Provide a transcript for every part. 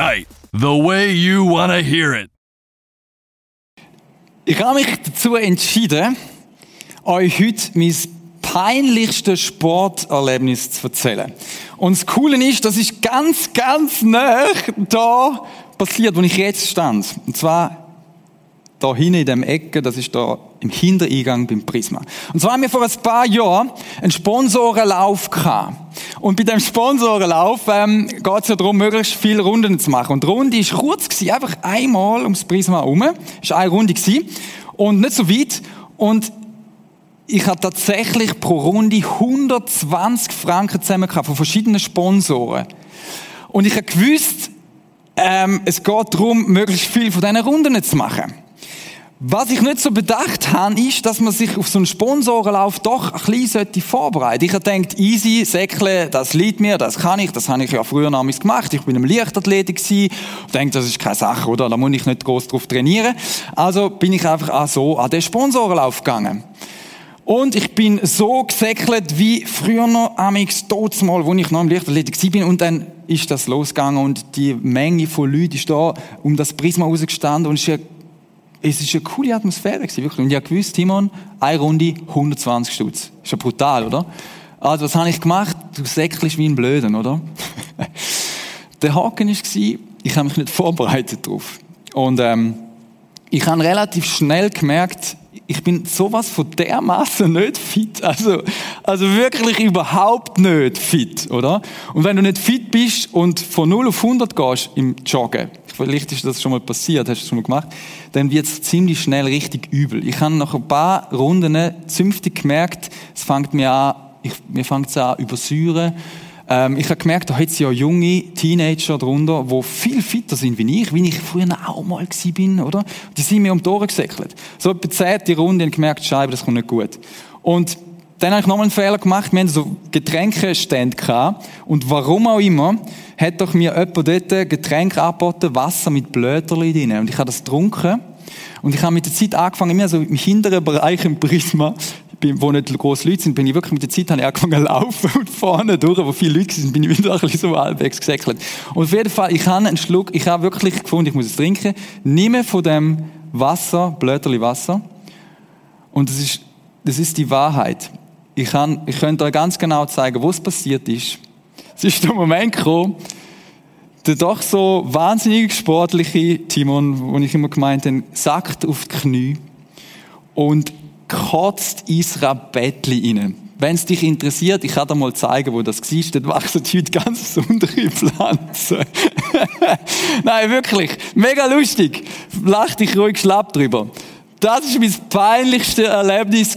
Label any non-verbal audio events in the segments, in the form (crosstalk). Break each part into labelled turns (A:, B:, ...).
A: Night, the way you want to hear it.
B: Ich habe mich dazu entschieden, euch heute mein peinlichstes Sporterlebnis zu erzählen. Und das Coole ist, das ist ganz, ganz nah da passiert, wo ich jetzt stand. Und zwar da hinten in dem Ecke, das ist da im Hintereingang beim Prisma. Und zwar haben wir vor ein paar Jahren einen Sponsorenlauf gehabt. Und bei dem Sponsorenlauf ähm, geht es ja darum, möglichst viele Runden zu machen. Und die Runde war kurz, gewesen, einfach einmal ums Prisma herum. Es war eine Runde gewesen, und nicht so weit. Und ich habe tatsächlich pro Runde 120 Franken zusammen gehabt, von verschiedenen Sponsoren. Und ich habe gewusst, ähm, es geht darum, möglichst viel von diesen Runden zu machen. Was ich nicht so bedacht habe, ist, dass man sich auf so einen Sponsorenlauf doch ein bisschen vorbereiten sollte. Ich habe gedacht, easy, Säckle, das liegt mir, das kann ich, das habe ich ja früher namens gemacht. Ich bin im Leichtathletik gewesen. Ich denke, das ist keine Sache, oder? Da muss ich nicht groß drauf trainieren. Also bin ich einfach auch so an den Sponsorenlauf gegangen. Und ich bin so gesäckelt wie früher noch amix mal, wo ich noch im Leichtathletik bin. Und dann ist das losgegangen und die Menge von Leuten ist da um das Prisma rausgestanden und es ist es ist eine coole Atmosphäre gewesen, wirklich. Und ich habe gewusst, Timon, eine Runde 120 Stutz. Ist ja brutal, oder? Also, was habe ich gemacht? Du säckelst wie ein Blöden, oder? (laughs) Der Haken war, ich habe mich nicht (laughs) vorbereitet darauf. Und ähm, ich habe relativ schnell gemerkt, ich bin sowas von dermaßen (laughs) nicht fit. Also, also wirklich überhaupt nicht fit, oder? Und wenn du nicht fit bist und von 0 auf 100 gehst im Joggen, vielleicht ist das schon mal passiert, hast du das schon mal gemacht, dann wird es ziemlich schnell richtig übel. Ich habe nach ein paar Runden zünftig gemerkt, es fängt mir an, ich, mir fängt es an übersäuren. Ähm, ich habe gemerkt, da hat es ja junge Teenager drunter, die viel fitter sind wie ich, wie ich früher auch mal bin, oder? Die sind mir um die Ohren gesäckelt. So etwa zehnte Runde und gemerkt, Scheibe, das kommt nicht gut. Und dann habe ich nochmal einen Fehler gemacht. Wir hatten so Getränkestände gehabt. Und warum auch immer, hat doch mir jemand dort Getränke angeboten, Wasser mit Blöterli drin. Und ich habe das getrunken. Und ich habe mit der Zeit angefangen, immer so im hinteren Bereich im Prisma, wo nicht große Leute sind, bin ich wirklich mit der Zeit habe ich angefangen zu laufen (laughs) und vorne durch, wo viele Leute sind, bin ich (laughs) wieder ein bisschen so halbwegs gesäckelt. Und auf jeden Fall, ich habe einen Schluck, ich habe wirklich gefunden, ich muss es trinken, nehme von dem Wasser, Blöterli Wasser. Und das ist, das ist die Wahrheit. Ich, kann, ich könnte euch ganz genau zeigen, was passiert ist. Es ist der Moment gekommen, der doch so wahnsinnig sportliche Timon, wo ich immer gemeint habe, sackt auf die Knie und kotzt ins Rabettli rein. Wenn es dich interessiert, ich kann dir mal zeigen, wo das war. Dort wachsen heute ganz besondere Pflanzen. (laughs) Nein, wirklich. Mega lustig. Lach dich ruhig schlapp drüber. Das ist mein peinlichste Erlebnis.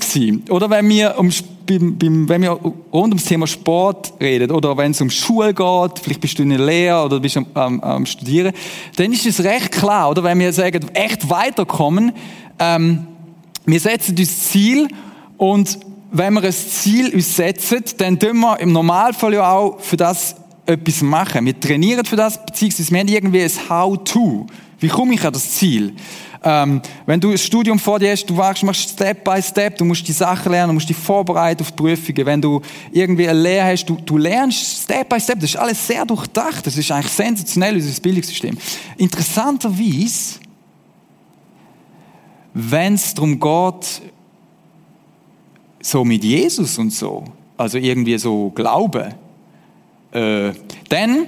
B: Oder wenn wir, um, beim, beim, wenn wir rund ums Thema Sport reden oder wenn es um Schule geht, vielleicht bist du in der Lehre oder bist am, am, am Studieren, dann ist es recht klar. Oder wenn wir sagen, echt weiterkommen, ähm, wir setzen uns Ziel und wenn wir ein Ziel uns setzen, dann tun wir im Normalfall ja auch für das etwas machen. Wir trainieren für das, beziehungsweise wir haben irgendwie ein How-to. Wie komme ich an das Ziel? Ähm, wenn du ein Studium vor dir hast, du machst Step by Step, du musst die Sachen lernen, du musst dich vorbereiten auf die Prüfungen. Wenn du irgendwie eine Lehre hast, du, du lernst Step by Step. Das ist alles sehr durchdacht. Das ist eigentlich sensationell, unser Bildungssystem. Interessanterweise, wenn es darum geht, so mit Jesus und so, also irgendwie so Glauben, äh, dann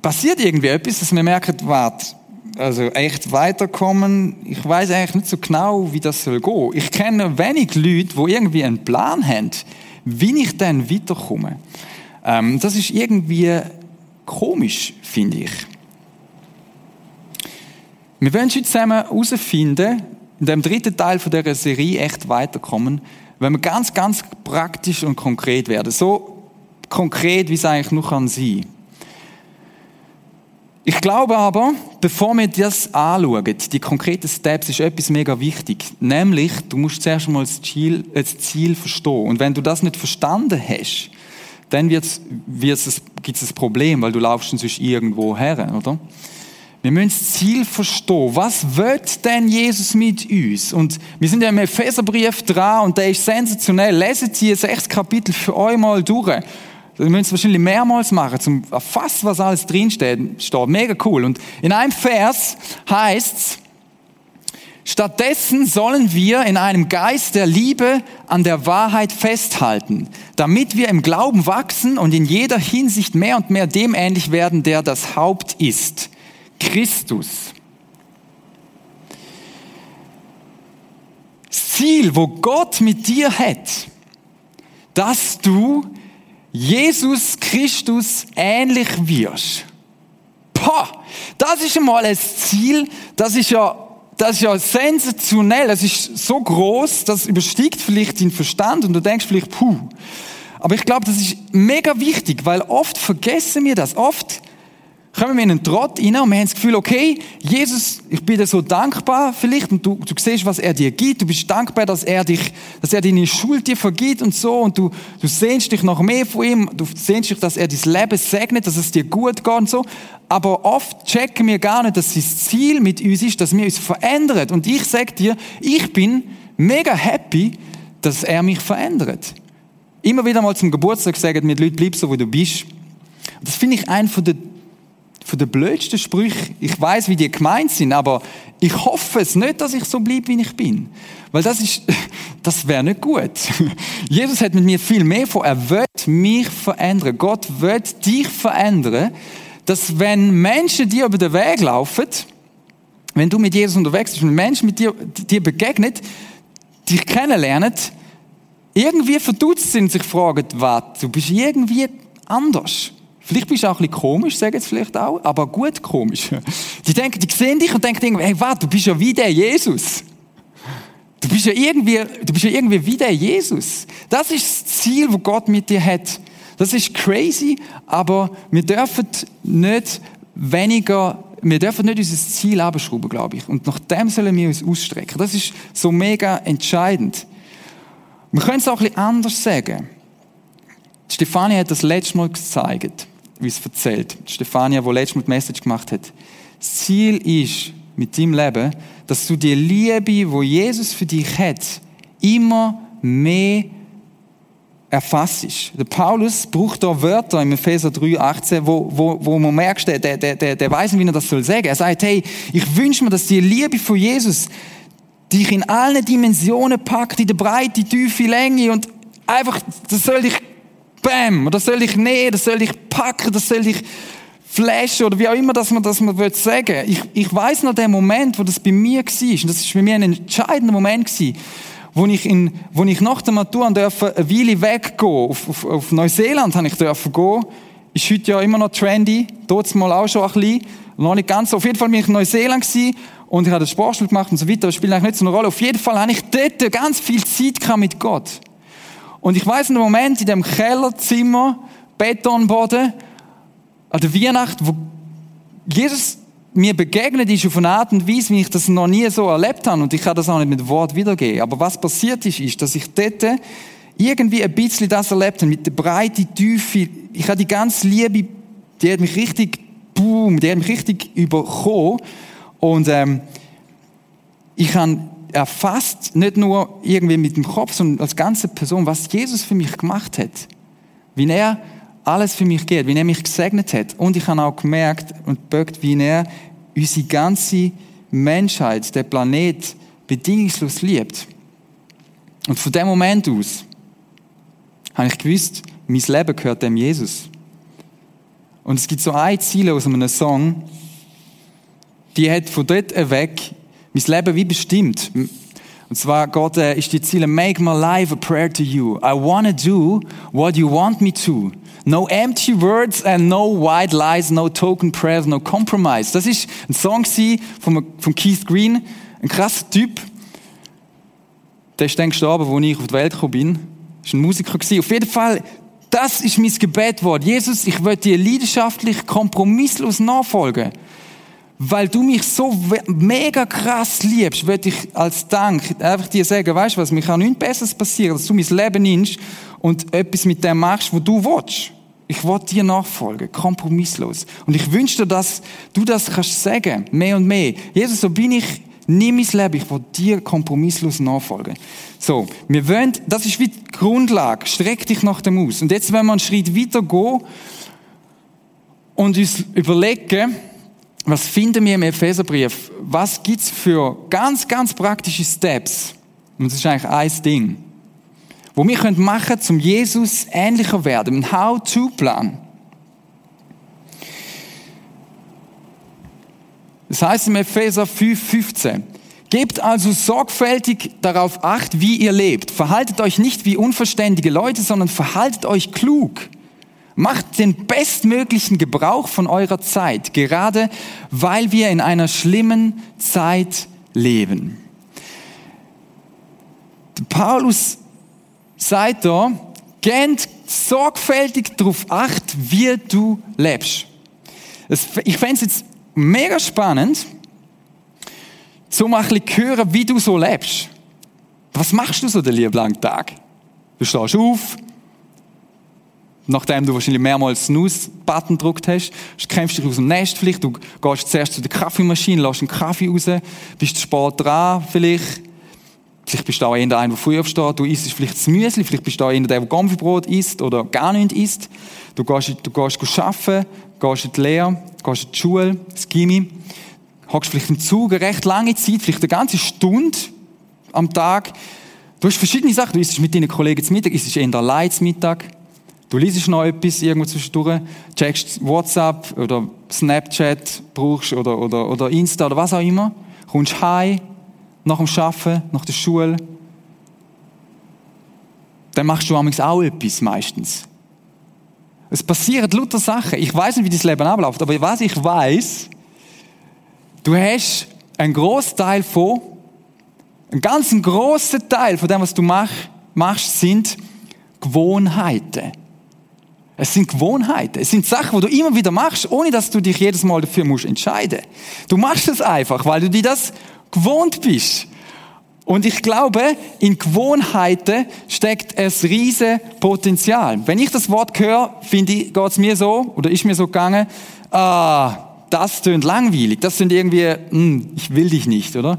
B: passiert irgendwie etwas, dass wir merken, warte, also echt weiterkommen, ich weiß eigentlich nicht so genau, wie das soll gehen. Ich kenne wenig Leute, die irgendwie einen Plan haben, wie ich dann weiterkomme. Ähm, das ist irgendwie komisch, finde ich. Wir wollen heute zusammen herausfinden, in dem dritten Teil von dieser Serie echt weiterkommen, wenn wir ganz, ganz praktisch und konkret werden. So konkret, wie es eigentlich nur kann sein. Ich glaube aber, bevor wir das anschauen, die konkreten Steps, ist etwas mega wichtig. Nämlich, du musst zuerst mal das Ziel, das Ziel verstehen. Und wenn du das nicht verstanden hast, dann wird's, wird's, gibt es ein Problem, weil du laufst sonst irgendwo her, oder? Wir müssen das Ziel verstehen. Was wird denn Jesus mit uns? Und wir sind ja im Epheserbrief dran und der ist sensationell. Leset Sie sechs Kapitel für euch mal durch. Wir müssen es wahrscheinlich mehrmals machen, zum erfassen, was alles drinsteht. Steht mega cool. Und in einem Vers heißt's, Stattdessen sollen wir in einem Geist der Liebe an der Wahrheit festhalten, damit wir im Glauben wachsen und in jeder Hinsicht mehr und mehr dem ähnlich werden, der das Haupt ist, Christus. Das Ziel, wo Gott mit dir hat, dass du Jesus Christus ähnlich wirst. Pah, das ist einmal ein Ziel, das ist ja das ist ja sensationell, das ist so groß, das übersteigt vielleicht den Verstand und du denkst vielleicht, puh. Aber ich glaube, das ist mega wichtig, weil oft vergessen wir das. Oft kommen wir in einen Trott rein und wir haben das Gefühl, okay, Jesus, ich bin dir so dankbar vielleicht und du, du siehst, was er dir gibt. Du bist dankbar, dass er dich, dass er deine Schuld dir vergibt und so und du, du sehnst dich noch mehr von ihm. Du sehnst dich, dass er dein Leben segnet, dass es dir gut geht und so. Aber oft checken wir gar nicht, dass das Ziel mit uns ist, dass wir uns verändern. Und ich sag dir, ich bin mega happy, dass er mich verändert. Immer wieder mal zum Geburtstag sagen mir die Leute, bleib so, wo du bist. das finde ich ein von der von den blödsten Sprüchen. Ich weiß, wie die gemeint sind, aber ich hoffe es nicht, dass ich so bleibe, wie ich bin. Weil das ist, (laughs) das wäre nicht gut. (laughs) Jesus hat mit mir viel mehr vor. Er wird mich verändern. Gott wird dich verändern, dass wenn Menschen dir über den Weg laufen, wenn du mit Jesus unterwegs bist, wenn Menschen mit dir, dir begegnet, dich kennenlernen, irgendwie verdutzt sind, sich fragen, was, du bist irgendwie anders. Vielleicht bist du auch ein bisschen komisch, sagen sie vielleicht auch, aber gut komisch. Die denken, die sehen dich und denken, hey, warte, du bist ja wie der Jesus. Du bist ja irgendwie, du bist ja irgendwie wie der Jesus. Das ist das Ziel, wo Gott mit dir hat. Das ist crazy, aber wir dürfen nicht weniger, wir dürfen nicht unser Ziel abschrauben, glaube ich. Und nach dem sollen wir uns ausstrecken. Das ist so mega entscheidend. Wir können es auch ein bisschen anders sagen. Stefanie hat das letzte Mal gezeigt wie es erzählt. Stefania, wo letztes Mal die Message gemacht hat. Das Ziel ist mit deinem Leben, dass du die Liebe, wo Jesus für dich hat, immer mehr erfassest. Der Paulus braucht da Wörter im Epheser 3, 18, wo, wo, wo man merkt, der, der, der, der weiß nicht, wie er das soll sagen. Er sagt, hey, ich wünsche mir, dass die Liebe von Jesus dich in allen Dimensionen packt, in der Breite, Tiefe, Länge und einfach, das soll dich Bam, das soll ich nehmen, das soll ich packen, das soll ich flashen oder wie auch immer, dass man das man will sagen. Ich, ich weiß noch den Moment, wo das bei mir war, und das ist bei mir ein entscheidender Moment gewesen, wo ich, in, wo ich nach der Matur durfte eine Weile weggehen. Auf, auf, auf Neuseeland habe ich dürfen gehen. Ist heute ja immer noch trendy. Dort mal auch schon ein bisschen. Noch nicht ganz. Auf jeden Fall bin ich in Neuseeland gewesen und ich habe das Sportspiel gemacht und so weiter. Das spielt eigentlich nicht so eine Rolle. Auf jeden Fall habe ich dort ganz viel Zeit mit Gott. Und ich weiß einen Moment in dem Kellerzimmer, Betonboden, an der Weihnacht, wo Jesus mir begegnet ist auf eine Art und Weise, wie ich das noch nie so erlebt habe. Und ich kann das auch nicht mit Wort wiedergeben. Aber was passiert ist, ist, dass ich dort irgendwie ein bisschen das erlebt habe, mit der Breite, Tiefe. Ich habe die ganze Liebe, die hat mich richtig, boom, die hat mich richtig überkommen. Und ähm, ich habe erfasst, nicht nur irgendwie mit dem Kopf, sondern als ganze Person, was Jesus für mich gemacht hat. Wie er alles für mich geht, wie er mich gesegnet hat. Und ich habe auch gemerkt und bögt, wie er unsere ganze Menschheit, der Planet, bedingungslos liebt. Und von dem Moment aus habe ich gewusst, mein Leben gehört dem Jesus. Und es gibt so ein Ziel aus einem Song, die hat von dort weg mein Leben wie bestimmt. Und zwar, Gott, äh, ist die Ziele, make my life a prayer to you. I want to do what you want me to. No empty words and no white lies, no token prayers, no compromise. Das ist ein Song von, von Keith Green, ein krasser Typ. Der ist dann gestorben, als ich auf die Welt gekommen bin. War ein Musiker. Auf jeden Fall, das ist mein Gebetwort. Jesus, ich will dir leidenschaftlich, kompromisslos nachfolgen weil du mich so mega krass liebst, würde ich als Dank einfach dir sagen, weißt du was, mir kann nichts Besseres passieren, dass du mein Leben nimmst und etwas mit dem machst, wo du willst. Ich will dir nachfolgen, kompromisslos. Und ich wünsche dir, dass du das kannst sagen, mehr und mehr. Jesus, so bin ich nimm mein Leben, ich will dir kompromisslos nachfolgen. So, wir wollen, das ist wie die Grundlage, streck dich nach dem aus. Und jetzt, wenn wir einen Schritt weiter gehen und uns überlegen, was finden wir im Epheserbrief? Was gibt's für ganz, ganz praktische Steps? Und das ist eigentlich ein Ding, wo wir können machen, zum Jesus ähnlicher werden, ein How-to-Plan. Das heißt im Epheser 5, 15. Gebt also sorgfältig darauf acht, wie ihr lebt. Verhaltet euch nicht wie unverständige Leute, sondern verhaltet euch klug. Macht den bestmöglichen Gebrauch von eurer Zeit, gerade weil wir in einer schlimmen Zeit leben. Paulus sagt da, gebt sorgfältig darauf acht, wie du lebst. Ich fände es jetzt mega spannend, so mal ein bisschen hören, wie du so lebst. Was machst du so den lieben langen Tag? Du stehst auf, nachdem du wahrscheinlich mehrmals Snooze-Button gedrückt hast, kämpfst dich aus dem Nest vielleicht, du gehst zuerst zu der Kaffeemaschine, lässt einen Kaffee raus, bist spät dran vielleicht, vielleicht bist du auch einer, der früh aufsteht, du isst vielleicht das Müsli, vielleicht bist du auch einer, der Gomfibrot isst oder gar nichts isst, du gehst, du gehst arbeiten, gehst in die Lehre, gehst in die Schule, das Gimmi, hockst vielleicht im Zug eine recht lange Zeit, vielleicht eine ganze Stunde am Tag. Du hast verschiedene Sachen. Du isst mit deinen Kollegen zum Mittag, isst eher allein zum Mittag. Du liest noch etwas irgendwo zwischendurch, checkst WhatsApp oder Snapchat brauchst oder, oder, oder Insta oder was auch immer. Kommst heim, nach dem Arbeiten, nach der Schule. Dann machst du auch etwas meistens. Es passieren lauter Sachen. Ich weiß nicht, wie dein Leben abläuft, aber was ich weiß, du hast einen Großteil von, einen ganz großen Teil von dem, was du mach, machst, sind Gewohnheiten. Es sind Gewohnheiten. Es sind Sachen, die du immer wieder machst, ohne dass du dich jedes Mal dafür musst entscheiden. Du machst es einfach, weil du dir das gewohnt bist. Und ich glaube, in Gewohnheiten steckt ein riesen Potenzial. Wenn ich das Wort höre, finde ich, geht's mir so, oder ist mir so gegangen, ah, das tönt langweilig, das sind irgendwie, hm, ich will dich nicht, oder?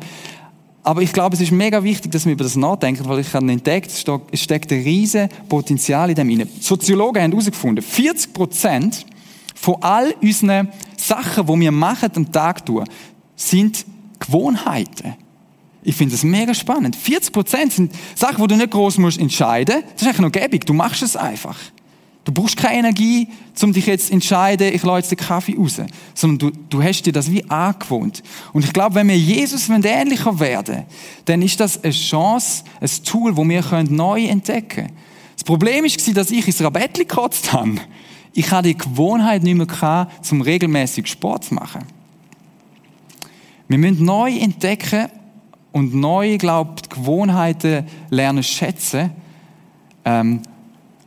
B: Aber ich glaube, es ist mega wichtig, dass wir über das nachdenken, weil ich habe entdeckt, es steckt ein riesen Potenzial in dem inne. Soziologen haben herausgefunden, 40 Prozent von all unseren Sachen, die wir machen am Tag tun, sind Gewohnheiten. Ich finde das mega spannend. 40 Prozent sind Sachen, wo du nicht groß musst entscheiden. Das ist eigentlich noch gäbig. Du machst es einfach. Du brauchst keine Energie, um dich jetzt zu entscheiden, ich lasse jetzt den Kaffee raus. Sondern du, du hast dir das wie angewohnt. Und ich glaube, wenn wir Jesus ähnlicher werden, dann ist das eine Chance, ein Tool, wo wir neu entdecken können. Das Problem war, dass ich ins Rabettli gekotzt habe. Ich hatte die Gewohnheit nicht mehr zum regelmäßig Sport zu machen. Wir müssen neu entdecken, und neu, glaubt, Gewohnheiten lernen schätzen ähm,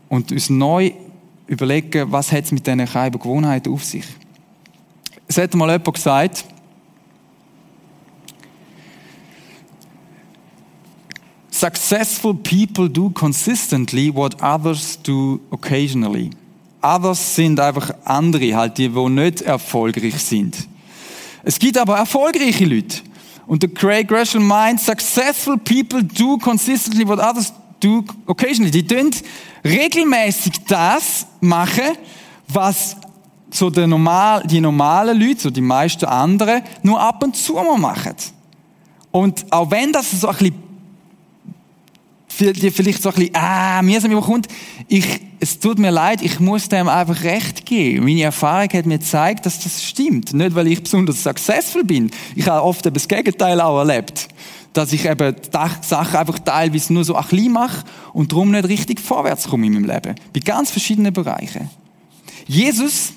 B: und uns neu überlegen, was hat es mit diesen kleinen Gewohnheiten auf sich. Es hat mal jemand gesagt, Successful people do consistently what others do occasionally. Others sind einfach andere, halt die, die nicht erfolgreich sind. Es gibt aber erfolgreiche Leute. Und der Craig Gresham meint, successful people do consistently what others do occasionally. Die tun regelmäßig das machen, was so der normal, die normalen Leute, so die meisten anderen, nur ab und zu mal machen. Und auch wenn das so ein bisschen vielleicht so ein bisschen, ah, mühsam überkommt, ich, es tut mir leid, ich muss dem einfach recht geben. Meine Erfahrung hat mir gezeigt, dass das stimmt. Nicht, weil ich besonders successful bin. Ich habe oft das Gegenteil auch erlebt. Dass ich eben die Sachen einfach teilweise nur so ein bisschen mache und darum nicht richtig vorwärts komme in meinem Leben. Bei ganz verschiedenen Bereichen. Jesus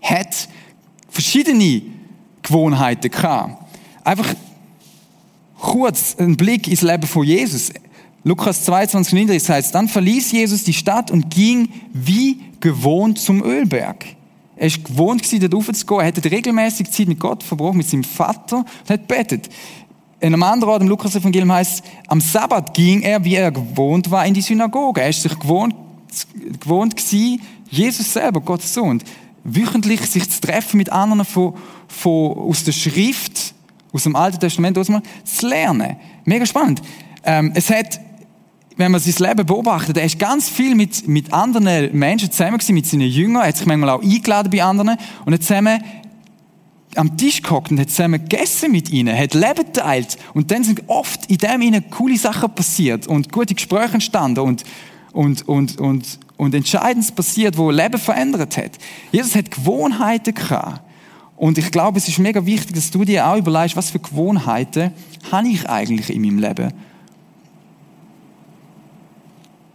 B: hat verschiedene Gewohnheiten gehabt. Einfach kurz ein Blick ins Leben von Jesus. Lukas 22, 39 heißt, dann verließ Jesus die Stadt und ging wie gewohnt zum Ölberg. Er ist gewohnt gewesen, dort raufzugehen. Er hatte regelmäßig Zeit mit Gott verbracht, mit seinem Vater und hat betet. In einem anderen Ort im Lukas-Evangelium heißt, am Sabbat ging er, wie er gewohnt war, in die Synagoge. Er ist sich gewohnt, gewohnt gewesen, Jesus selber, Gottes Sohn, wöchentlich sich zu treffen mit anderen von, von, aus der Schrift, aus dem Alten Testament aus mal zu lernen. Mega spannend. Ähm, es hat, wenn man sein Leben beobachtet, er ist ganz viel mit, mit anderen Menschen zusammen gewesen, mit seinen Jüngern, er hat sich manchmal auch eingeladen bei anderen und hat zusammen am Tisch gehockt und hat zusammen gegessen mit ihnen, hat Leben geteilt und dann sind oft in dem ihnen coole Sachen passiert und gute Gespräche entstanden und, und, und, und, und Entscheidendes passiert, wo Leben verändert hat. Jesus hat Gewohnheiten gehabt. Und ich glaube, es ist mega wichtig, dass du dir auch überlegst, was für Gewohnheiten habe ich eigentlich in meinem Leben?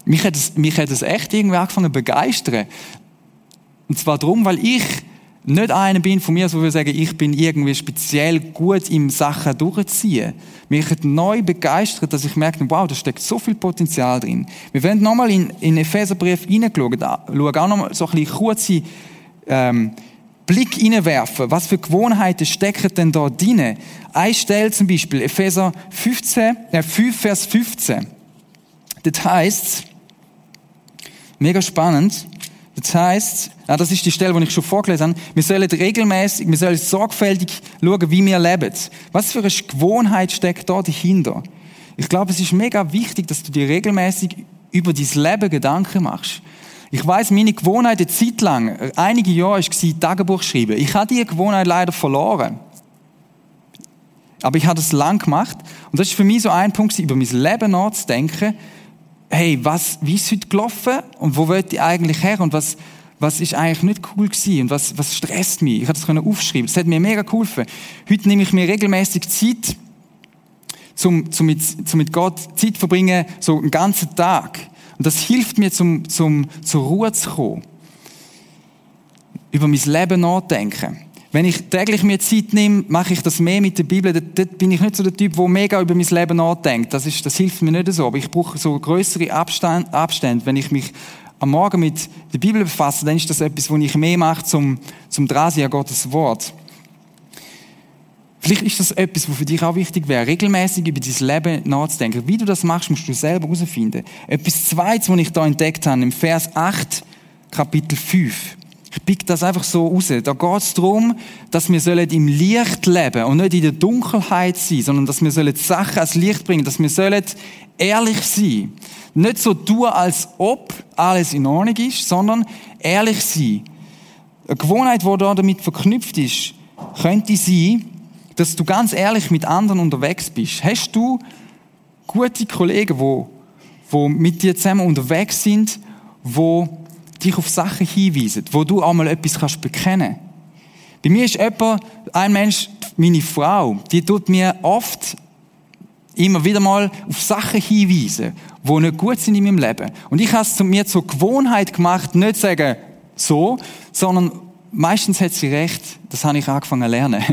B: Mich hat es, mich hat es echt irgendwie angefangen zu begeistern. Und zwar darum, weil ich nicht einer bin von mir, so würde sagen, ich bin irgendwie speziell gut im Sachen durchziehen. Mich hat neu begeistert, dass ich merke, wow, da steckt so viel Potenzial drin. Wir werden nochmal in, in Epheserbrief hineinschauen, auch nochmal so ein bisschen kurze ähm, Blick hineinwerfen. Was für Gewohnheiten stecken denn da drin? Eine Stelle zum Beispiel, Epheser 15, äh 5, Vers 15. Das heißt, mega spannend, das heißt, ja, das ist die Stelle, die ich schon vorgelesen habe, wir sollen regelmäßig, wir sollen sorgfältig schauen, wie wir leben. Was für eine Gewohnheit steckt da dahinter? Ich glaube, es ist mega wichtig, dass du dir regelmäßig über dein Leben Gedanken machst. Ich weiß, meine Gewohnheit eine Zeit lang, einige Jahre, war Tagebuch schreiben. Ich habe diese Gewohnheit leider verloren. Aber ich habe das lang gemacht. Und das ist für mich so ein Punkt, über mein Leben nachzudenken hey, was, wie ist heute gelaufen und wo wollte ich eigentlich her und was, was ist eigentlich nicht cool gewesen und was, was stresst mich. Ich habe das können aufschreiben. Das hat mir mega geholfen. Heute nehme ich mir regelmäßig Zeit, zum, zum, mit, zum mit Gott Zeit verbringen, so einen ganzen Tag. Und das hilft mir, zum, zum, zur Ruhe zu kommen. Über mein Leben nachdenken. Wenn ich täglich mir Zeit nehme, mache ich das mehr mit der Bibel. Dort, dort bin ich nicht so der Typ, der mega über mein Leben nachdenkt. Das, ist, das hilft mir nicht so. Aber ich brauche so größere Abstand, Abstände. Wenn ich mich am Morgen mit der Bibel befasse, dann ist das etwas, wo ich mehr mache zum, zum Drasi an Gottes Wort. Vielleicht ist das etwas, was für dich auch wichtig wäre, regelmäßig über dein Leben nachzudenken. Wie du das machst, musst du selber herausfinden. Etwas Zweites, was ich da entdeckt habe, im Vers 8, Kapitel 5. Ich pick das einfach so raus. Da geht es darum, dass wir im Licht leben und nicht in der Dunkelheit sein, sondern dass wir die Sachen ans Licht bringen, dass wir ehrlich sein. Nicht so tun, als ob alles in Ordnung ist, sondern ehrlich sein. Eine Gewohnheit, die da damit verknüpft ist, könnte sein, dass du ganz ehrlich mit anderen unterwegs bist. Hast du gute Kollegen, die, die mit dir zusammen unterwegs sind, die dich auf Sachen hinweisen, wo du auch mal etwas kannst bekennen. Bei mir ist jemand, ein Mensch, meine Frau, die tut mir oft immer wieder mal auf Sachen hinweisen, die nicht gut sind in meinem Leben. Und ich habe es mir zur Gewohnheit gemacht, nicht zu sagen, so, sondern meistens hat sie recht. Das habe ich angefangen zu lernen.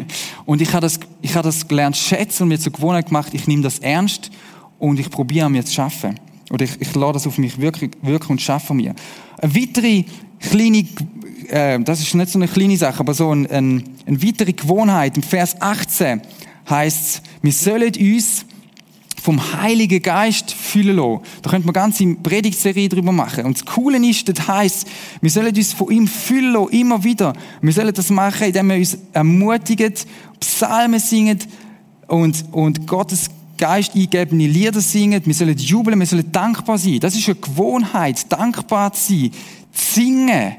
B: Und ich habe das, ich habe das gelernt schätzen und mir zur Gewohnheit gemacht, ich nehme das ernst und ich probiere an mir zu schaffen. Oder ich, ich lade das auf mich wirken, wirken und schaffe mir. Eine weitere kleine, äh, das ist nicht so eine kleine Sache, aber so ein, ein, eine weitere Gewohnheit. Im Vers 18 heißt es, wir sollen uns vom Heiligen Geist füllen lassen. Da könnte man ganz in Predigtserie drüber machen. Und das Coole ist, das heisst, wir sollen uns von ihm füllen lassen, immer wieder. Wir sollen das machen, indem wir uns ermutigen, Psalmen singen und, und Gottes Geist eingebende Lieder singen, wir sollen jubeln, wir sollen dankbar sein. Das ist eine Gewohnheit, dankbar zu sein, zu singen.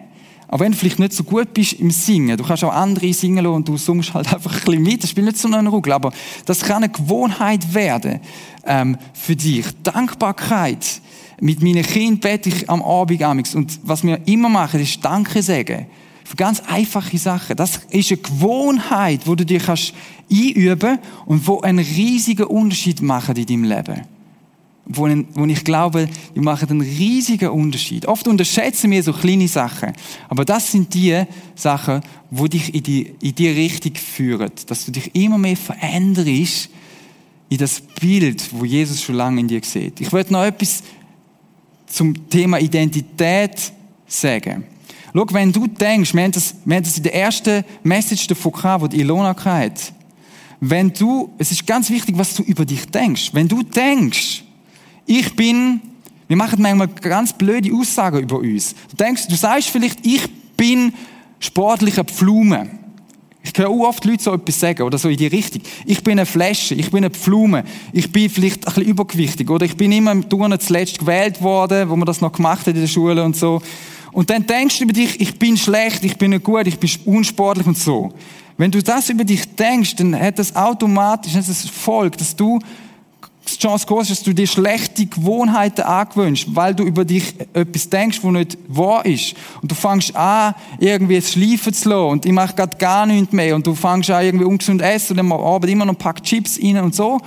B: Auch wenn du vielleicht nicht so gut bist im Singen, du kannst auch andere singen lassen und du summst halt (laughs) einfach ein bisschen mit, das spielt nicht so einen Ruckl, aber das kann eine Gewohnheit werden ähm, für dich. Dankbarkeit. Mit meinen Kindern bete ich am Abend amigs und was wir immer machen, ist Danke sagen. Ganz einfache Sachen. Das ist eine Gewohnheit, wo du dir kannst einüben und wo einen riesigen Unterschied machen in deinem Leben. Wo, wo ich glaube, die machen einen riesigen Unterschied. Oft unterschätzen wir so kleine Sachen. Aber das sind die Sachen, wo dich in die, in die Richtung führen. Dass du dich immer mehr veränderst in das Bild, wo Jesus schon lange in dir sieht. Ich möchte noch etwas zum Thema Identität sagen. Schau, wenn du denkst, wir haben das, wir haben das in der ersten Message davon gehabt, die Ilona hatte. Wenn du, es ist ganz wichtig, was du über dich denkst. Wenn du denkst, ich bin, wir machen manchmal ganz blöde Aussagen über uns. Du denkst, du sagst vielleicht, ich bin sportlicher Pflume. Ich höre auch oft Leute so etwas sagen oder so in die Richtung. Ich bin eine Flasche, ich bin eine Pflume, ich bin vielleicht ein bisschen übergewichtig oder ich bin immer im Turnen zuletzt gewählt worden, wo man das noch gemacht hat in der Schule und so. Und dann denkst du über dich, ich bin schlecht, ich bin nicht gut, ich bin unsportlich und so. Wenn du das über dich denkst, dann hat das automatisch das Volk, dass du die Chance groß dass du dir schlechte Gewohnheiten angewöhnst, weil du über dich etwas denkst, was nicht wahr ist. Und du fängst an, irgendwie es schleifen zu lassen und ich mache gerade gar nichts mehr und du fängst an, irgendwie ungesund zu essen und dann arbeitet immer noch ein paar Chips rein und so.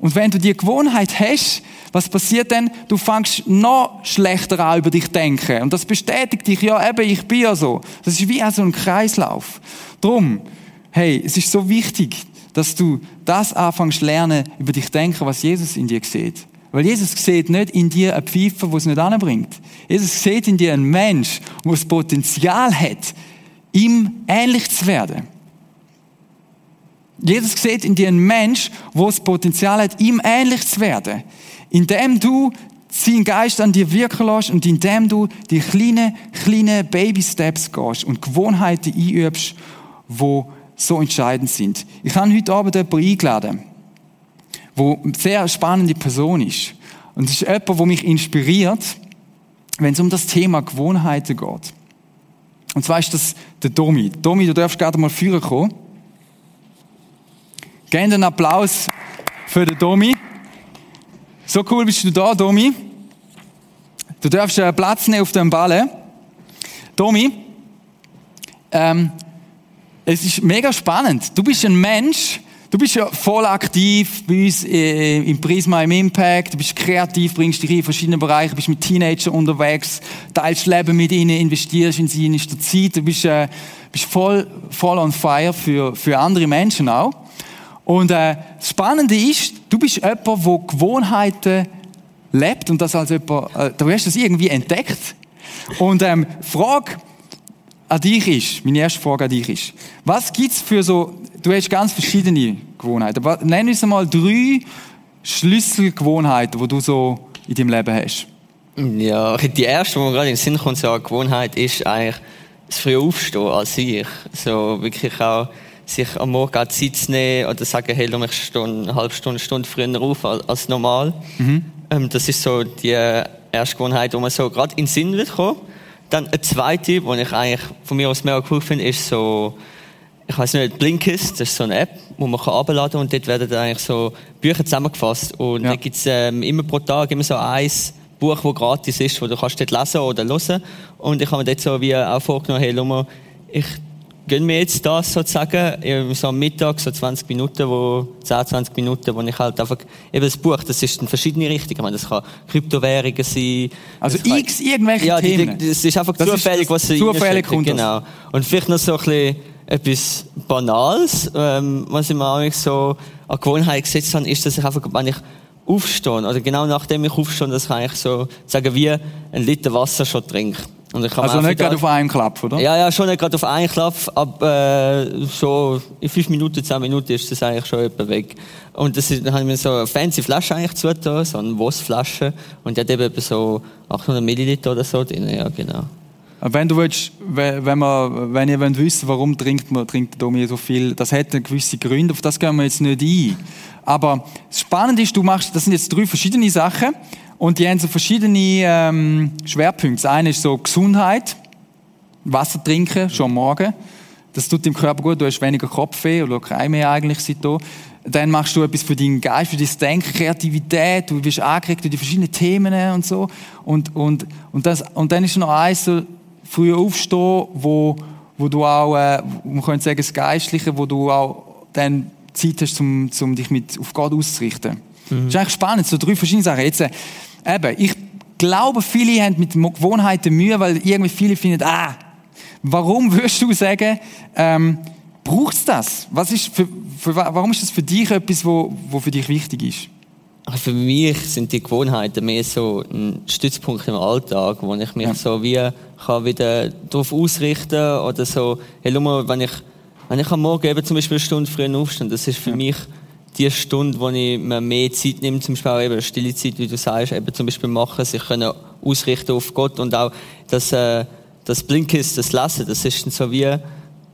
B: Und wenn du die Gewohnheit hast, was passiert denn? Du fängst noch schlechter an, über dich zu denken. Und das bestätigt dich, ja, eben, ich bin ja so. Das ist wie so ein Kreislauf. Drum, hey, es ist so wichtig, dass du das anfängst lernen, über dich denken, was Jesus in dir sieht. Weil Jesus sieht nicht in dir eine Pfeife, wo es nicht anbringt. Jesus sieht in dir einen Mensch, der das Potenzial hat, ihm ähnlich zu werden. Jesus sieht in dir einen Mensch, der das Potenzial hat, ihm ähnlich zu werden. Indem du seinen Geist an dir wirken lässt und indem du die kleinen, kleinen Baby-Steps gehst und Gewohnheiten einübst, die so entscheidend sind. Ich habe heute Abend jemanden eingeladen, der eine sehr spannende Person ist. Und es ist jemand, der mich inspiriert, wenn es um das Thema Gewohnheiten geht. Und zwar ist das der Domi. Domi, du darfst gerade mal führen kommen. Gerne einen Applaus für den Domi. So cool bist du da, Domi. Du darfst äh, Platz nehmen auf dem Ball. Domi, ähm, es ist mega spannend. Du bist ein Mensch, du bist ja voll aktiv bei uns äh, im Prisma im Impact, du bist kreativ, bringst dich in verschiedene Bereiche, bist mit Teenagern unterwegs, teilst Leben mit ihnen, investierst in sie in der Zeit, du bist, äh, bist voll, voll on fire für, für andere Menschen auch. Und äh, das Spannende ist, du bist jemand, der Gewohnheiten lebt und das als jemand, äh, du hast das irgendwie entdeckt. Und ähm, Frage, an dich ist, meine erste Frage an dich ist, was gibt's für so, du hast ganz verschiedene Gewohnheiten, aber nenn uns mal drei Schlüsselgewohnheiten, die du so in deinem Leben hast.
C: Ja, die erste, die mir gerade in den Sinn kommt, so eine Gewohnheit, ist eigentlich das früh Aufstehen als ich. So wirklich auch sich am Morgen auch Zeit zu nehmen oder sagen, hey, ich stehe eine halbe Stunde, Stunde früher auf als normal. Mhm. Ähm, das ist so die erste Gewohnheit, wo man so gerade in den Sinn wird kommen. Dann eine zweite, die ich eigentlich von mir aus mehr cool finde, ist so, ich weiß nicht, Blinkist, das ist so eine App, wo man kann abladen kann und dort werden dann eigentlich so Bücher zusammengefasst. Und ja. da gibt es ähm, immer pro Tag immer so eins Buch, das gratis ist, wo du kannst dort lesen oder hören. Und ich habe mir dort so wie auch vorgenommen, hey, schau mal, ich gönne mir jetzt das sozusagen, so am Mittag, so 20 Minuten, wo, 10, 20 Minuten, wo ich halt einfach, eben das Buch, das ist in verschiedene Richtungen. Ich meine, das kann Kryptowährungen sein.
B: Also x kann, irgendwelche
C: ja,
B: Themen.
C: Ja, das ist einfach das zufällig, ist, was sie
B: Zufällig kommt
C: Genau. Und vielleicht noch so ein bisschen etwas Banales, ähm, was ich mir auch so an Gewohnheit gesetzt habe, ist, dass ich einfach, wenn ich aufstehe, oder genau nachdem ich aufstehe, dass ich eigentlich so, sagen wir, ein Liter Wasser schon trinke
B: also nicht gerade auf einen Klapp, oder?
C: Ja, ja, schon nicht gerade auf einen Klapp, aber äh, schon in fünf Minuten, zehn Minuten ist das eigentlich schon etwa weg. Und das ist, dann haben wir so eine fancy Flasche eigentlich zugetan, so eine Voss-Flasche. Und die hat eben so 800 Milliliter oder so drin, ja, genau.
B: Wenn du willst, wenn, man, wenn ihr wollt wissen, warum trinkt man, trinkt Domi so viel, das hat gewisse Gründe, auf das gehen wir jetzt nicht ein. Aber das Spannende ist, du machst, das sind jetzt drei verschiedene Sachen. Und die haben so verschiedene ähm, Schwerpunkte. Das eine ist so Gesundheit, Wasser trinken, schon am Morgen. Das tut dem Körper gut, du hast weniger Kopfweh oder kein mehr eigentlich seitdem. Dann machst du etwas für deinen Geist, für dein Denken, Kreativität, du wirst angeregt durch die verschiedenen Themen und so. Und, und, und, das, und dann ist noch eins, so früh aufstehen, wo, wo du auch, äh, man könnte sagen, das Geistliche, wo du auch dann Zeit hast, um, um dich mit, auf Gott auszurichten. Mhm. Das ist eigentlich spannend, so drei verschiedene Sachen. Jetzt, äh, eben, ich glaube, viele haben mit Gewohnheiten Mühe, weil irgendwie viele finden, ah, warum würdest du sagen, ähm, braucht es das? Was ist für, für, warum ist das für dich etwas, wo, wo für dich wichtig ist?
C: Für mich sind die Gewohnheiten mehr so ein Stützpunkt im Alltag, wo ich mich ja. so wie kann wieder darauf ausrichten oder so, hey, schau mal, wenn ich, wenn ich am Morgen eben zum Beispiel eine Stunde früher aufstehe, das ist für ja. mich die Stunde, wo ich mir mehr Zeit nehme, zum Beispiel auch eben stille Zeit, wie du sagst, eben zum Beispiel machen, sich können ausrichten auf Gott und auch das, äh, das Blinkist, das Lassen, das ist dann so wie,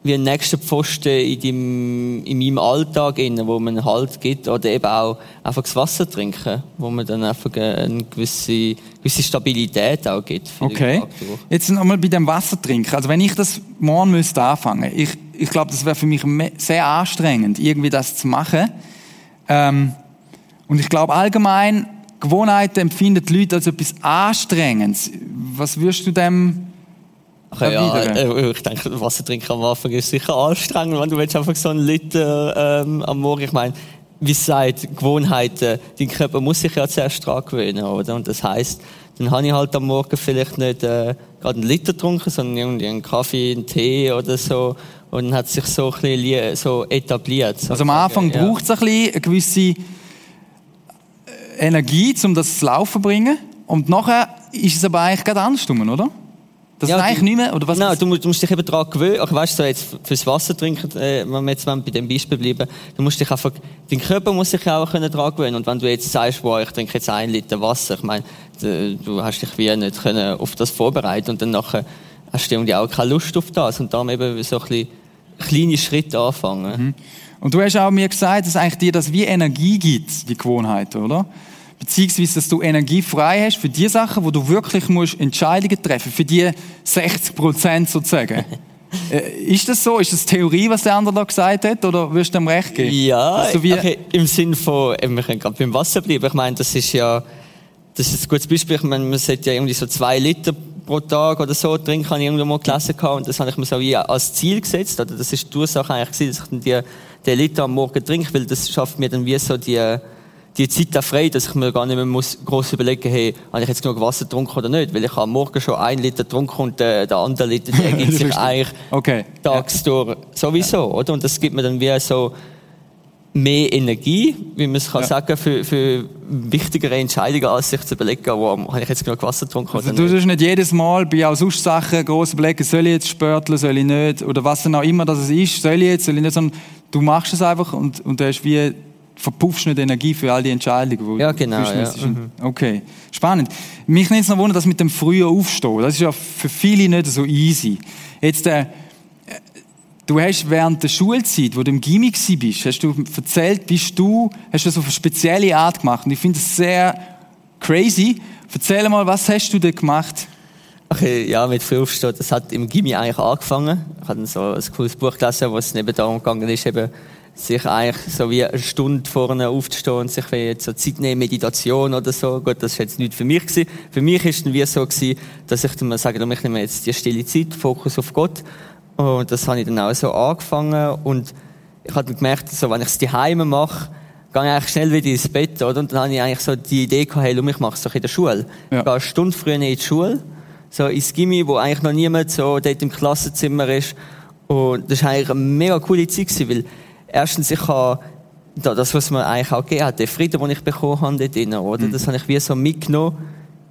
C: wie ein nächster Pfosten in, deinem, in meinem Alltag, innen, wo man Halt gibt. Oder eben auch einfach das Wasser trinken, wo man dann einfach eine gewisse, gewisse Stabilität auch gibt.
B: Okay. Jetzt nochmal bei dem Wasser trinken. Also wenn ich das morgen müsste anfangen, ich, ich glaube, das wäre für mich sehr anstrengend, irgendwie das zu machen. Ähm, und ich glaube allgemein, Gewohnheiten empfinden die Leute als etwas Anstrengendes. Was würdest du dem
C: ja,
B: erwidern?
C: äh, ich denke, Wasser trinken am Anfang ist sicher anstrengend, wenn du willst einfach so einen Liter ähm, am Morgen. Ich meine, wie es sagt, Gewohnheiten, dein Körper muss sich ja zuerst dran gewöhnen, oder? Und das heißt, dann habe ich halt am Morgen vielleicht nicht äh, gerade einen Liter getrunken, sondern irgendwie einen Kaffee, einen Tee oder so. Und dann hat sich so ein bisschen so etabliert.
B: Also am Anfang
C: ja.
B: braucht es ein bisschen eine gewisse äh, Energie, um das zu laufen zu bringen. Und nachher ist es aber eigentlich gerade andersrum, oder? Das
C: Ja,
B: ist eigentlich nicht mehr, oder was?
C: Nein, du, musst- du musst dich eben daran gewöhnen. Ach, weißt du, so jetzt fürs Wasser trinken, äh, wenn wir jetzt bei dem Beispiel bleiben, du musst dich einfach, dein Körper muss sich auch können daran gewöhnen. Und wenn du jetzt sagst, wow, ich trinke jetzt ein Liter Wasser, ich meine, du hast dich wie nicht können auf das vorbereiten und dann nachher hast du irgendwie auch keine Lust auf das. Und darum eben so ein bisschen kleine Schritte anfangen.
B: Und du hast auch mir gesagt, dass eigentlich dir das wie Energie gibt, die Gewohnheit, oder? Beziehungsweise, dass du Energie frei hast für die Sachen, wo du wirklich musst Entscheidungen treffen, für die 60 Prozent sozusagen. (laughs) äh, ist das so? Ist das Theorie, was der andere da gesagt hat, oder wirst du dem recht geben?
C: Ja, okay, im Sinn von, eben, wir können gerade beim Wasser bleiben. Ich meine, das ist ja, das ist ein gutes Beispiel. Ich meine, man sollte ja irgendwie so zwei Liter pro Tag oder so trinken, habe ich irgendwo mal gelesen gehabt. Und das habe ich mir so wie als Ziel gesetzt. Oder das ist die Ursache eigentlich gewesen, dass ich dann die, den Liter am Morgen trinke, weil das schafft mir dann wie so die, die Zeit auch frei, dass ich mir gar nicht mehr muss groß überlegen, hey, habe ich jetzt genug Wasser getrunken oder nicht? Weil ich habe am Morgen schon ein Liter getrunken und der, der andere Liter, der (laughs) ergibt sich eigentlich
B: okay.
C: tagsdurch sowieso, oder? Und das gibt mir dann wie so mehr Energie, wie man es kann
B: Ja.
C: sagen, für, für wichtigere Entscheidungen, als sich zu überlegen, wo habe ich jetzt genug Wasser getrunken
B: Also
C: oder
B: du tust nicht jedes Mal bei auch sonst Sachen groß überlegen, soll ich jetzt spörteln, soll ich nicht, oder was dann auch immer das ist, soll ich jetzt, soll ich nicht, sondern du machst es einfach und, und du hast wie, verpuffst nicht Energie für all die Entscheidungen. die
C: Ja,
B: du
C: genau,
B: treffen
C: ja.
B: müsstest. Okay, spannend. Mich nimmt es noch Wunder, das mit dem frühen Aufstehen, das ist ja für viele nicht so easy. Jetzt, äh, Du hast während der Schulzeit, wo du im Gimmi bist, hast du erzählt, bist du, hast du auf eine spezielle Art gemacht. Und ich finde das sehr crazy. Erzähl mal, was hast du da gemacht?
C: Okay, ja, mit früh aufstehen, das hat im Gimmi eigentlich angefangen. Ich habe so ein cooles Buch gelesen, wo es neben darum gegangen ist, eben, sich eigentlich so wie eine Stunde vorne aufzustehen und sich jetzt so Zeit nehmen, Meditation oder so. Gut, das ist jetzt nicht für mich gewesen. Für mich ist es dann wie so gewesen, dass ich dann mal sage, ich nehme jetzt die stille Zeit, Fokus auf Gott. Und das habe ich dann auch so angefangen und ich habe dann gemerkt, so, wenn ich es daheim mache, gehe ich eigentlich schnell wieder ins Bett, oder? Und dann habe ich eigentlich so die Idee gehabt, hey, ich mache es doch in der Schule.
B: Ja.
C: Ich gehe eine Stunde früher in die Schule, so ins Gimmi, wo eigentlich noch niemand so dort im Klassenzimmer ist. Und das war eigentlich eine mega coole Zeit, gewesen, weil erstens, ich habe da- das, was mir eigentlich auch gegeben hat, den Frieden, den ich bekommen habe dort drin, oder? Das habe ich wie so mitgenommen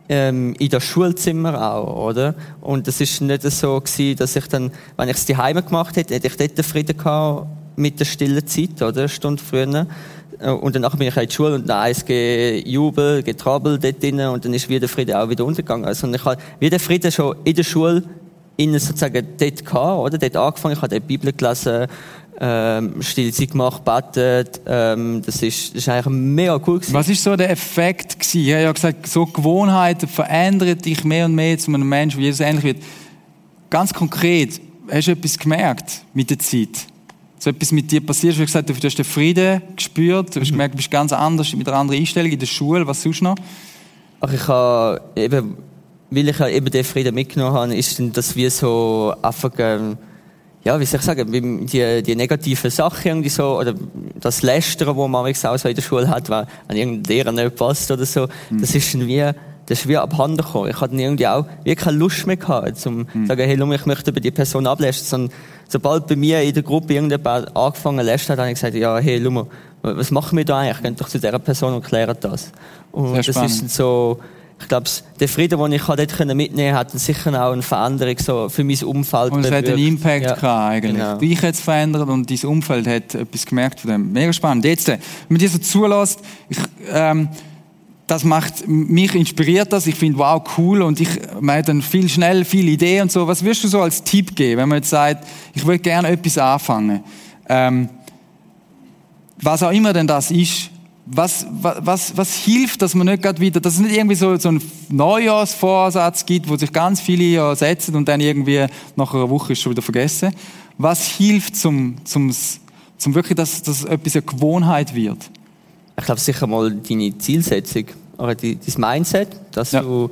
C: ähm, in das Schulzimmer auch, oder? Und das ist nicht so gewesen, dass ich dann, wenn ich es daheim gemacht hätte, hätte ich dort den Frieden gehabt mit der stillen Zeit, oder? Eine Stunde früher. Äh, Und danach bin ich in die Schule und dann ist Jubel, Getrabbel dort drin und dann ist wieder Frieden auch wieder untergegangen. Also ich habe wieder Frieden schon in der Schule innen sozusagen dort gehabt, oder? Dort angefangen, ich habe dort die Bibel gelesen, ähm, stille Zeit gemacht, betet, ähm, das ist, das ist eigentlich mega cool gewesen.
B: Was ist so der Effekt gewesen? Ich habe ja gesagt, so Gewohnheiten verändern dich mehr und mehr zu einem Menschen, wie Jesus ähnlich wird. Ganz konkret, hast du etwas gemerkt mit der Zeit? So etwas mit dir passiert, du hast gesagt, du hast den Frieden gespürt, du hast gemerkt, du bist ganz anders, mit einer anderen Einstellung in der Schule, was sonst noch?
C: Ach, ich habe eben, weil ich eben den Frieden mitgenommen habe, ist das wie so einfach, ähm, ja, wie soll ich sagen, die, die negativen Sachen irgendwie so, oder das Lästern, wo man auch so in der Schule hat, wenn, wenn irgendein Lehrer nicht passt oder so, das ist dann wie, das ist wie abhanden gekommen. Ich hatte irgendwie auch wie keine Lust mehr gehabt, zum zu sagen, hey, ich möchte über die Person ablästern, sondern sobald bei mir in der Gruppe irgendjemand angefangen lästern hat, habe ich gesagt, ja, hey, mal, was machen wir da eigentlich? Geht doch zu dieser Person und klären das. Und
B: Sehr
C: das
B: spannend.
C: ist so, ich glaube, der Frieden, den ich dort können mitnehmen konnte, hat sicher auch eine Veränderung so für mein Umfeld
B: Und es hat einen
C: bewirkt.
B: Impact
C: Ja,
B: gehabt, eigentlich.
C: Genau.
B: Dich hat es verändert und dein Umfeld hat etwas gemerkt von dem. Mega spannend. Jetzt, äh, wenn man dir so zulässt, ich, ähm, das macht, mich inspiriert das. Ich finde, wow, cool. Und ich, man hat dann viel schnell, viele Ideen und so. Was würdest du so als Tipp geben, wenn man jetzt sagt, ich will gerne etwas anfangen? Ähm, was auch immer denn das ist, was, was, was hilft, dass man nicht gerade wieder, dass es nicht irgendwie so, so einen Neujahrsvorsatz gibt, wo sich ganz viele ja setzen und dann irgendwie nach einer Woche ist schon wieder vergessen. Was hilft, zum, zum, zum wirklich, dass, dass etwas eine Gewohnheit wird?
C: Ich glaube sicher mal deine Zielsetzung oder dein Mindset, dass ja. du,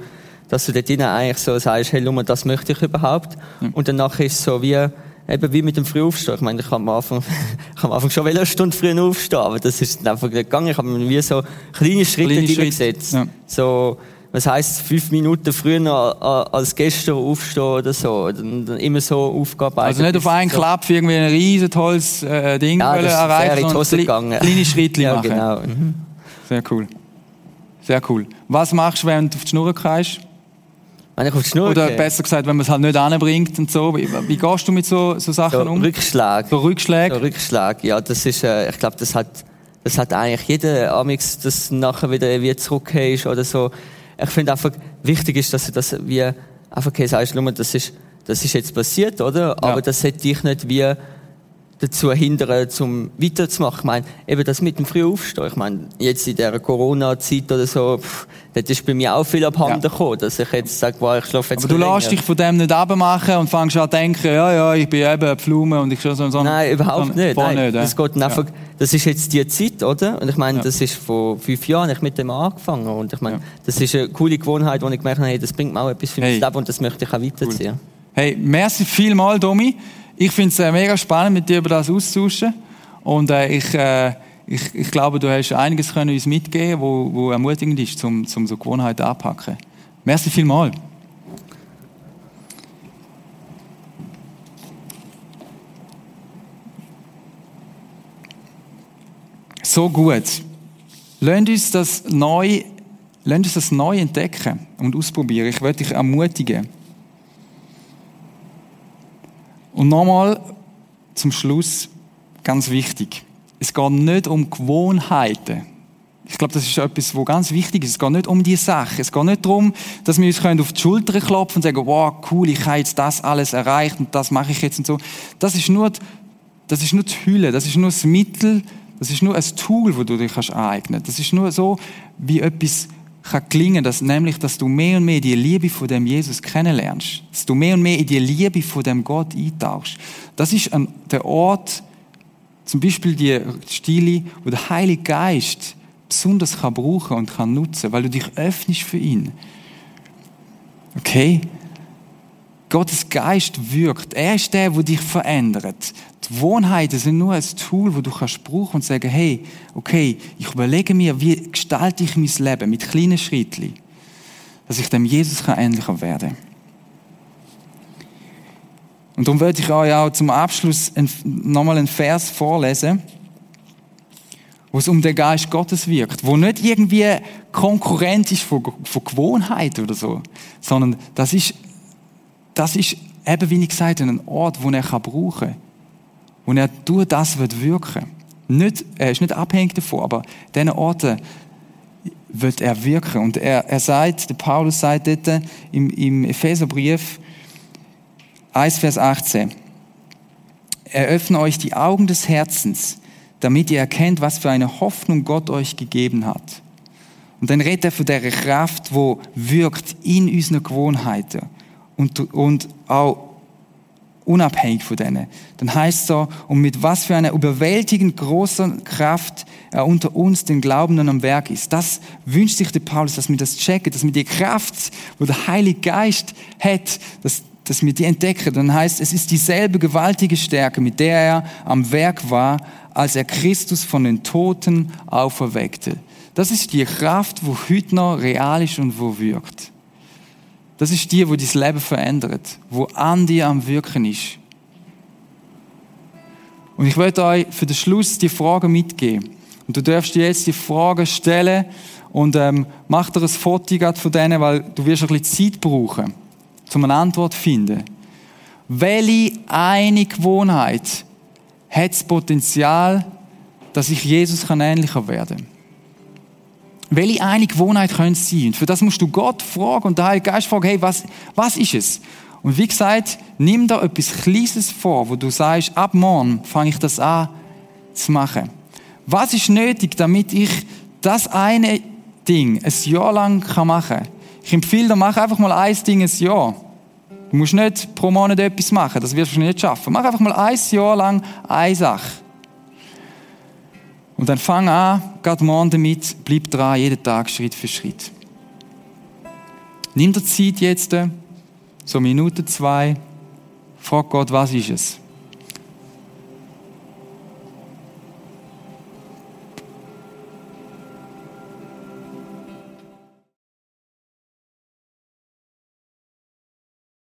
C: dass du dort eigentlich so sagst, hey, Lummer, das möchte ich überhaupt. Ja. Und danach ist es so wie, eben wie mit dem Frühaufstehen. Ich meine, ich habe am Anfang, (laughs) ich am Anfang schon eine Stunde früher aufstehen, aber das ist einfach nicht gegangen. Ich habe mir wie so kleine Schritte kleine gesetzt. Ja. So, was heisst, fünf Minuten früher als gestern aufstehen oder so. Dann, dann immer so Aufgaben.
B: Also nicht auf einen so. Klapp irgendwie ein riesen tolles äh, Ding
C: ja, das erreichen, sondern
B: kleine Schritte (laughs)
C: ja,
B: machen.
C: Genau. Mhm.
B: Sehr cool. Sehr cool. Was machst du, wenn du auf die Schnur gehst?
C: Wenn ich auf die Schnur
B: Oder besser gesagt, wenn man es halt nicht anbringt und so. Wie, wie gehst du mit so, so Sachen
C: so,
B: um?
C: Rückschlag.
B: So Rückschläge?
C: So Rückschlag, ja, das ist, äh, ich glaube, das hat, das hat eigentlich jeder Amix, das nachher wieder wie zurückgehst oder so. Ich finde einfach, wichtig ist, dass du das wie, einfach okay, sagst, das ist, das ist jetzt passiert, oder? Aber ja. das hätte dich nicht wie, dazu hindern, zum weiterzumachen. Ich meine, eben das mit dem früh Aufstehen. Ich meine, jetzt in dieser Corona-Zeit oder so, pff, das ist bei mir auch viel abhanden ja. gekommen, dass ich jetzt sage, wow, ich schlafe jetzt
B: Aber du lässt dich von dem nicht abmachen und fängst an zu denken, ja, ja, ich bin eben eine Blume und ich schon so, so
C: Nein, überhaupt nicht. Nein, nicht das, geht einfach, ja. das ist jetzt die Zeit, oder? Und ich meine, ja. das ist vor fünf Jahren ich mit dem angefangen und ich meine, das ist eine coole Gewohnheit, wo ich gemerkt habe, hey, das bringt mir auch etwas für mein hey. Leben und das möchte ich auch weiterziehen. Cool.
B: Hey, merci vielmal, Domi. Ich finde es äh, mega spannend, mit dir über das auszutauschen. Und äh, ich, äh, ich, ich glaube, du hast einiges können uns mitgeben, wo, wo ermutigend ist, um, um so Gewohnheiten anzupacken. Merci vielmal. So gut. Lasst uns das neu, lasst uns das neu entdecken und ausprobieren. Ich möchte dich ermutigen. Und nochmal zum Schluss, ganz wichtig. Es geht nicht um Gewohnheiten. Ich glaube, das ist etwas, wo ganz wichtig ist. Es geht nicht um die Sache. Es geht nicht darum, dass wir uns auf die Schulter klopfen und sagen, wow, cool, ich habe jetzt das alles erreicht und das mache ich jetzt und so. Das ist nur, das ist nur die Hülle, das ist nur das Mittel, das ist nur ein Tool, wo du dich kannst aneignen. Das ist nur so, wie etwas kann gelingen, dass, nämlich, dass du mehr und mehr die Liebe von dem Jesus kennenlernst. Dass du mehr und mehr in die Liebe von dem Gott eintauchst. Das ist ein, der Ort, zum Beispiel die Stile, wo der Heilige Geist besonders kann brauchen und kann nutzen, weil du dich öffnest für ihn. Okay? Gottes Geist wirkt. Er ist der, der dich verändert. Die Gewohnheiten sind nur ein Tool, wo du kannst brauchen und sagen, hey, okay, ich überlege mir, wie gestalte ich mein Leben mit kleinen Schritten, dass ich dem Jesus kann ähnlicher werden Und darum würde ich euch auch zum Abschluss nochmal einen Vers vorlesen, wo es um den Geist Gottes wirkt, wo nicht irgendwie Konkurrent ist von, von Gewohnheit oder so, sondern das ist, das ist eben, wie ich gesagt habe, ein Ort, wo er brauchen kann und er durch das wird wirken. Nicht, er ist nicht abhängig davon, aber diesen Orten wird er wirken. Und er, er sagt, der Paulus sagt dort im, im Epheserbrief 1, Vers 18, eröffne euch die Augen des Herzens, damit ihr erkennt, was für eine Hoffnung Gott euch gegeben hat. Und dann redet er von der Kraft, wo wirkt in unseren Gewohnheiten und, und auch unabhängig von denen. Dann heißt es so, und mit was für einer überwältigend großen Kraft er unter uns, den Glaubenden, am Werk ist. Das wünscht sich der Paulus, dass wir das checken, dass wir die Kraft, wo der Heilige Geist hat, dass, dass wir die entdecken. Dann heißt es ist dieselbe gewaltige Stärke, mit der er am Werk war, als er Christus von den Toten auferweckte. Das ist die Kraft, wo heute noch real ist und wo wirkt. Das ist die, wo dein Leben verändert, wo an dir am Wirken ist. Und ich möchte euch für den Schluss die Frage mitgeben. Und du darfst dir jetzt die Frage stellen und ähm, mach dir ein Foto von denen, weil du wirst ein bisschen Zeit brauchen, um eine Antwort zu finden. Welche eine Gewohnheit hat das Potenzial, dass ich Jesus ähnlicher werden kann? Welche eine Gewohnheit könnte es sein? Und für das musst du Gott fragen und der Heilige Geist fragen, hey, was, was ist es? Und wie gesagt, nimm da etwas Kleines vor, wo du sagst, ab morgen fange ich das an zu machen. Was ist nötig, damit ich das eine Ding ein Jahr lang machen kann? Ich empfehle dir, mach einfach mal ein Ding ein Jahr. Du musst nicht pro Monat etwas machen, das wirst du nicht schaffen. Mach einfach mal ein Jahr lang eine Sache. Und dann fang an, gerade morgen damit, bleib dran, jeden Tag Schritt für Schritt. Nimm dir Zeit jetzt, so Minute, zwei, frag Gott, was ist es?